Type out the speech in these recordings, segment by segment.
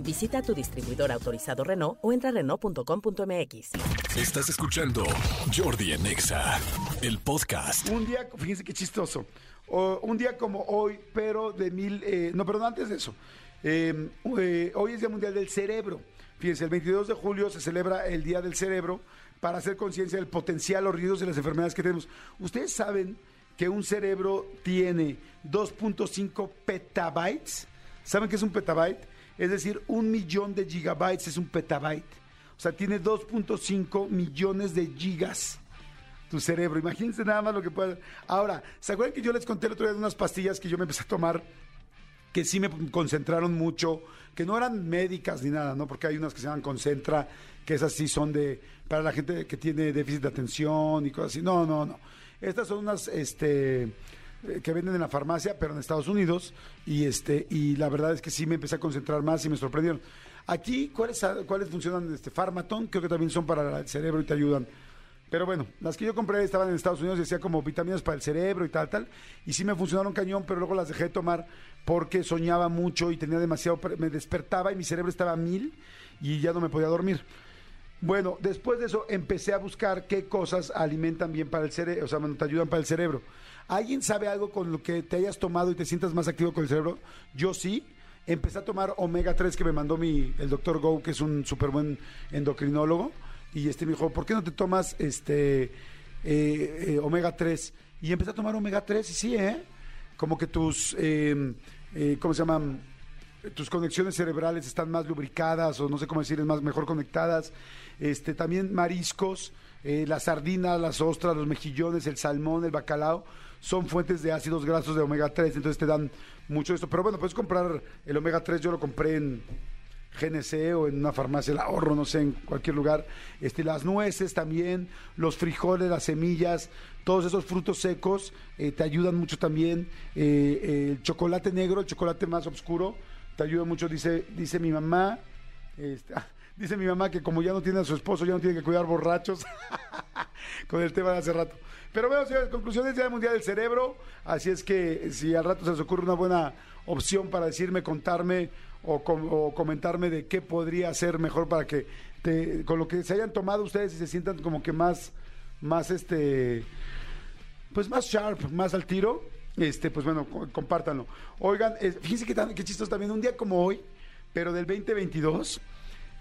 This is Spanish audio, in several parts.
Visita tu distribuidor autorizado Renault o entra a Renault.com.mx. Estás escuchando Jordi en Exa, el podcast. Un día, fíjense qué chistoso. O- un día como hoy, pero de mil. eh, no, perdón, antes de eso. Eh, eh, hoy es Día Mundial del Cerebro. Fíjense, el 22 de julio se celebra el Día del Cerebro para hacer conciencia del potencial o riesgos de las enfermedades que tenemos. Ustedes saben que un cerebro tiene 2.5 petabytes. ¿Saben qué es un petabyte? Es decir, un millón de gigabytes es un petabyte. O sea, tiene 2.5 millones de gigas tu cerebro. Imagínense nada más lo que puede. Ahora, ¿se acuerdan que yo les conté el otro día de unas pastillas que yo me empecé a tomar que sí me concentraron mucho, que no eran médicas ni nada, ¿no? Porque hay unas que se llaman Concentra, que esas sí son de para la gente que tiene déficit de atención y cosas así. No, no, no. Estas son unas este que venden en la farmacia, pero en Estados Unidos y este y la verdad es que sí me empecé a concentrar más y me sorprendieron. Aquí cuáles cuáles funcionan este Farmaton, creo que también son para el cerebro y te ayudan. Pero bueno, las que yo compré estaban en Estados Unidos, decía como vitaminas para el cerebro y tal, tal. Y sí me funcionaron cañón, pero luego las dejé de tomar porque soñaba mucho y tenía demasiado, me despertaba y mi cerebro estaba mil y ya no me podía dormir. Bueno, después de eso empecé a buscar qué cosas alimentan bien para el cerebro, o sea, te ayudan para el cerebro. ¿Alguien sabe algo con lo que te hayas tomado y te sientas más activo con el cerebro? Yo sí. Empecé a tomar omega 3 que me mandó mi, el doctor Go, que es un súper buen endocrinólogo. Y este me dijo, ¿por qué no te tomas este eh, eh, omega 3? Y empecé a tomar omega 3 y sí, ¿eh? Como que tus, eh, eh, ¿cómo se llaman? Tus conexiones cerebrales están más lubricadas o no sé cómo decir, más mejor conectadas. Este, también mariscos, eh, las sardinas, las ostras, los mejillones, el salmón, el bacalao, son fuentes de ácidos grasos de omega 3, entonces te dan mucho esto. Pero bueno, puedes comprar el omega 3, yo lo compré en GNC o en una farmacia, el ahorro, no sé, en cualquier lugar. Este, las nueces también, los frijoles, las semillas, todos esos frutos secos eh, te ayudan mucho también. Eh, el chocolate negro, el chocolate más oscuro, te ayuda mucho, dice, dice mi mamá. este, ah, dice mi mamá que como ya no tiene a su esposo, ya no tiene que cuidar borrachos. con el tema de hace rato. Pero bueno, señores, conclusiones Día Mundial del Cerebro. Así es que si al rato se les ocurre una buena opción para decirme, contarme o comentarme de qué podría ser mejor para que te- con lo que se hayan tomado ustedes y se sientan como que más, más este, pues más sharp, más al tiro, este, pues bueno, co- compártanlo. Oigan, eh, fíjense tan- qué chistoso también, un día como hoy, pero del 2022,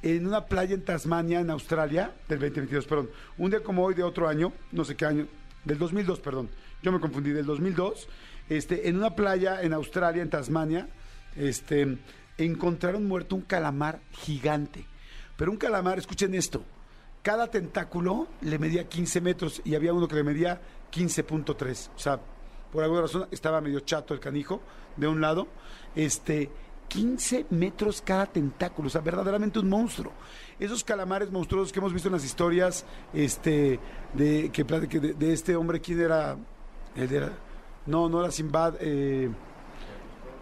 en una playa en Tasmania, en Australia, del 2022, perdón, un día como hoy de otro año, no sé qué año, del 2002, perdón, yo me confundí, del 2002, este, en una playa en Australia, en Tasmania, este, encontraron muerto un calamar gigante. Pero un calamar, escuchen esto, cada tentáculo le medía 15 metros y había uno que le medía 15.3. O sea, por alguna razón estaba medio chato el canijo de un lado. Este, 15 metros cada tentáculo, o sea, verdaderamente un monstruo. Esos calamares monstruosos que hemos visto en las historias este, de, que, de, de este hombre, ¿quién era? El de no, no era Simbad, eh,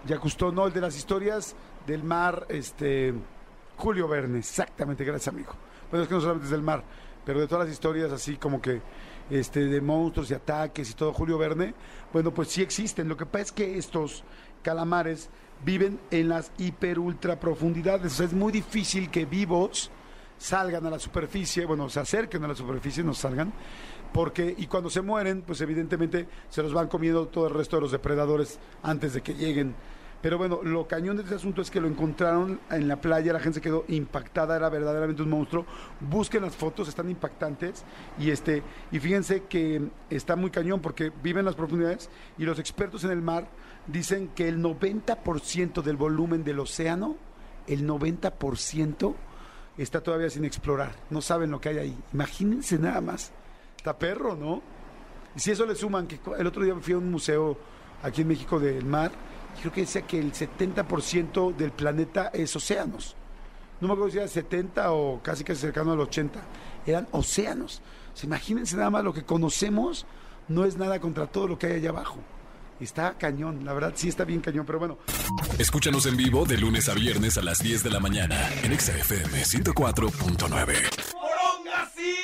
ya Cousteau, no, el de las historias del mar, este, Julio Verne, exactamente, gracias amigo. Bueno, es que no solamente es del mar, pero de todas las historias así como que este, de monstruos y ataques y todo, Julio Verne, bueno, pues sí existen. Lo que pasa es que estos calamares viven en las hiper ultra profundidades, es muy difícil que vivos salgan a la superficie, bueno, se acerquen a la superficie, no salgan, porque, y cuando se mueren, pues evidentemente se los van comiendo todo el resto de los depredadores antes de que lleguen. Pero bueno, lo cañón de este asunto es que lo encontraron en la playa, la gente quedó impactada, era verdaderamente un monstruo. Busquen las fotos, están impactantes. Y este, y fíjense que está muy cañón porque vive en las profundidades y los expertos en el mar dicen que el 90% del volumen del océano, el 90% está todavía sin explorar. No saben lo que hay ahí. Imagínense nada más. Está perro, ¿no? Y si eso le suman, que el otro día fui a un museo aquí en México del mar, creo que decía que el 70% del planeta es océanos. no me acuerdo si era 70 o casi casi cercano al 80, eran océanos. O sea, imagínense nada más lo que conocemos no es nada contra todo lo que hay allá abajo. Está cañón, la verdad sí está bien cañón, pero bueno. Escúchanos en vivo de lunes a viernes a las 10 de la mañana en XFM 104.9.